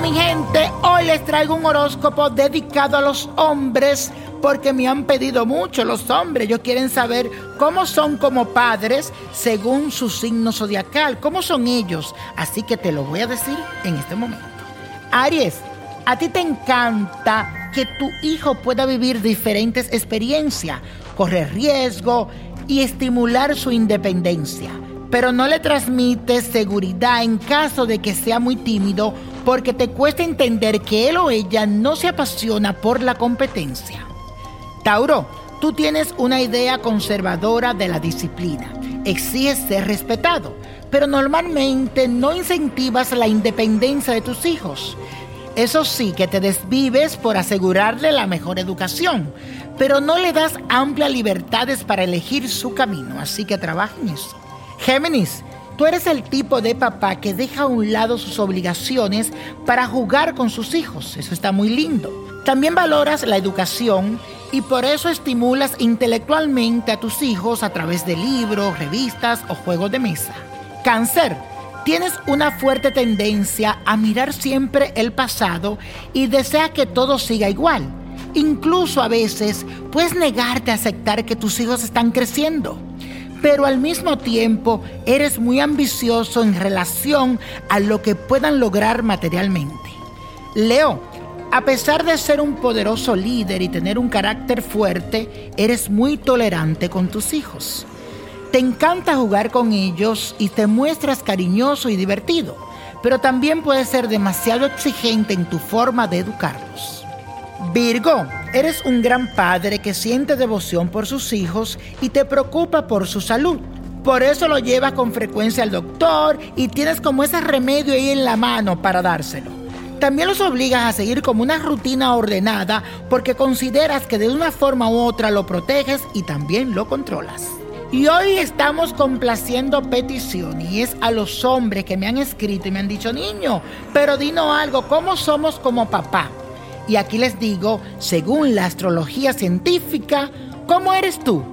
mi gente, hoy les traigo un horóscopo dedicado a los hombres porque me han pedido mucho los hombres. Ellos quieren saber cómo son como padres según su signo zodiacal, cómo son ellos. Así que te lo voy a decir en este momento. Aries, a ti te encanta que tu hijo pueda vivir diferentes experiencias, correr riesgo y estimular su independencia pero no le transmites seguridad en caso de que sea muy tímido porque te cuesta entender que él o ella no se apasiona por la competencia. Tauro, tú tienes una idea conservadora de la disciplina, exiges ser respetado, pero normalmente no incentivas la independencia de tus hijos. Eso sí, que te desvives por asegurarle la mejor educación, pero no le das amplias libertades para elegir su camino, así que trabaja en eso. Géminis, tú eres el tipo de papá que deja a un lado sus obligaciones para jugar con sus hijos. Eso está muy lindo. También valoras la educación y por eso estimulas intelectualmente a tus hijos a través de libros, revistas o juegos de mesa. Cáncer, tienes una fuerte tendencia a mirar siempre el pasado y deseas que todo siga igual. Incluso a veces puedes negarte a aceptar que tus hijos están creciendo pero al mismo tiempo eres muy ambicioso en relación a lo que puedan lograr materialmente. Leo, a pesar de ser un poderoso líder y tener un carácter fuerte, eres muy tolerante con tus hijos. Te encanta jugar con ellos y te muestras cariñoso y divertido, pero también puedes ser demasiado exigente en tu forma de educarlos. Virgo, eres un gran padre que siente devoción por sus hijos y te preocupa por su salud. Por eso lo llevas con frecuencia al doctor y tienes como ese remedio ahí en la mano para dárselo. También los obligas a seguir como una rutina ordenada porque consideras que de una forma u otra lo proteges y también lo controlas. Y hoy estamos complaciendo petición y es a los hombres que me han escrito y me han dicho, niño, pero dinos algo, ¿cómo somos como papá? Y aquí les digo, según la astrología científica, ¿cómo eres tú?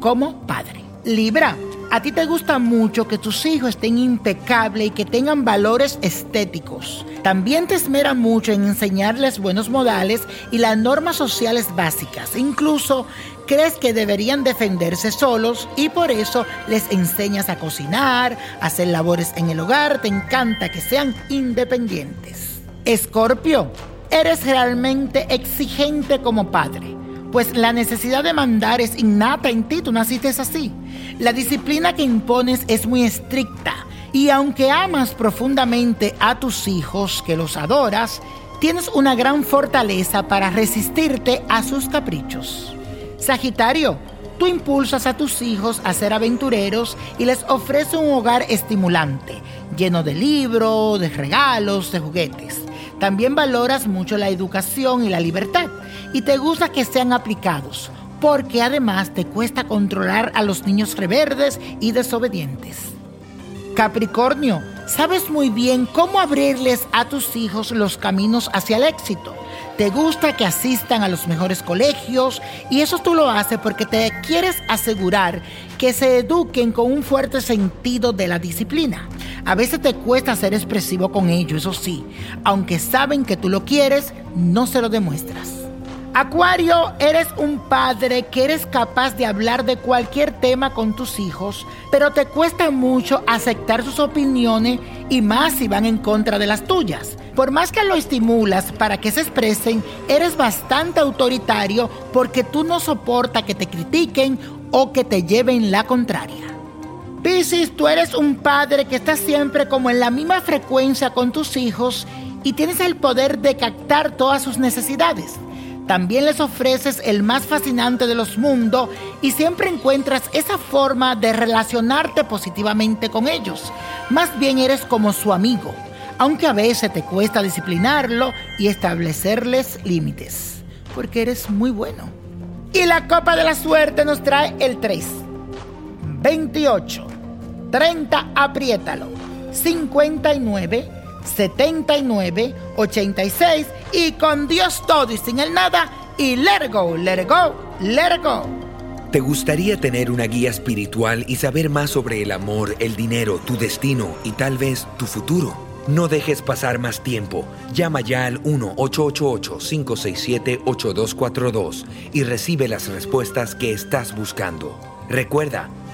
Como padre. Libra, a ti te gusta mucho que tus hijos estén impecables y que tengan valores estéticos. También te esmera mucho en enseñarles buenos modales y las normas sociales básicas. Incluso crees que deberían defenderse solos y por eso les enseñas a cocinar, a hacer labores en el hogar. Te encanta que sean independientes. Escorpio, eres realmente exigente como padre, pues la necesidad de mandar es innata en ti, tú naciste así. La disciplina que impones es muy estricta y aunque amas profundamente a tus hijos, que los adoras, tienes una gran fortaleza para resistirte a sus caprichos. Sagitario, tú impulsas a tus hijos a ser aventureros y les ofreces un hogar estimulante, lleno de libros, de regalos, de juguetes. También valoras mucho la educación y la libertad y te gusta que sean aplicados, porque además te cuesta controlar a los niños reverdes y desobedientes. Capricornio, sabes muy bien cómo abrirles a tus hijos los caminos hacia el éxito. Te gusta que asistan a los mejores colegios y eso tú lo haces porque te quieres asegurar que se eduquen con un fuerte sentido de la disciplina. A veces te cuesta ser expresivo con ellos, eso sí. Aunque saben que tú lo quieres, no se lo demuestras. Acuario, eres un padre que eres capaz de hablar de cualquier tema con tus hijos, pero te cuesta mucho aceptar sus opiniones y más si van en contra de las tuyas. Por más que lo estimulas para que se expresen, eres bastante autoritario porque tú no soportas que te critiquen o que te lleven la contraria. Piscis, tú eres un padre que está siempre como en la misma frecuencia con tus hijos y tienes el poder de captar todas sus necesidades. También les ofreces el más fascinante de los mundos y siempre encuentras esa forma de relacionarte positivamente con ellos. Más bien eres como su amigo, aunque a veces te cuesta disciplinarlo y establecerles límites, porque eres muy bueno. Y la copa de la suerte nos trae el 3. 28, 30, apriétalo, 59, 79, 86 y con Dios todo y sin el nada y let go, let go, let go. ¿Te gustaría tener una guía espiritual y saber más sobre el amor, el dinero, tu destino y tal vez tu futuro? No dejes pasar más tiempo. Llama ya al 1-888-567-8242 y recibe las respuestas que estás buscando. Recuerda,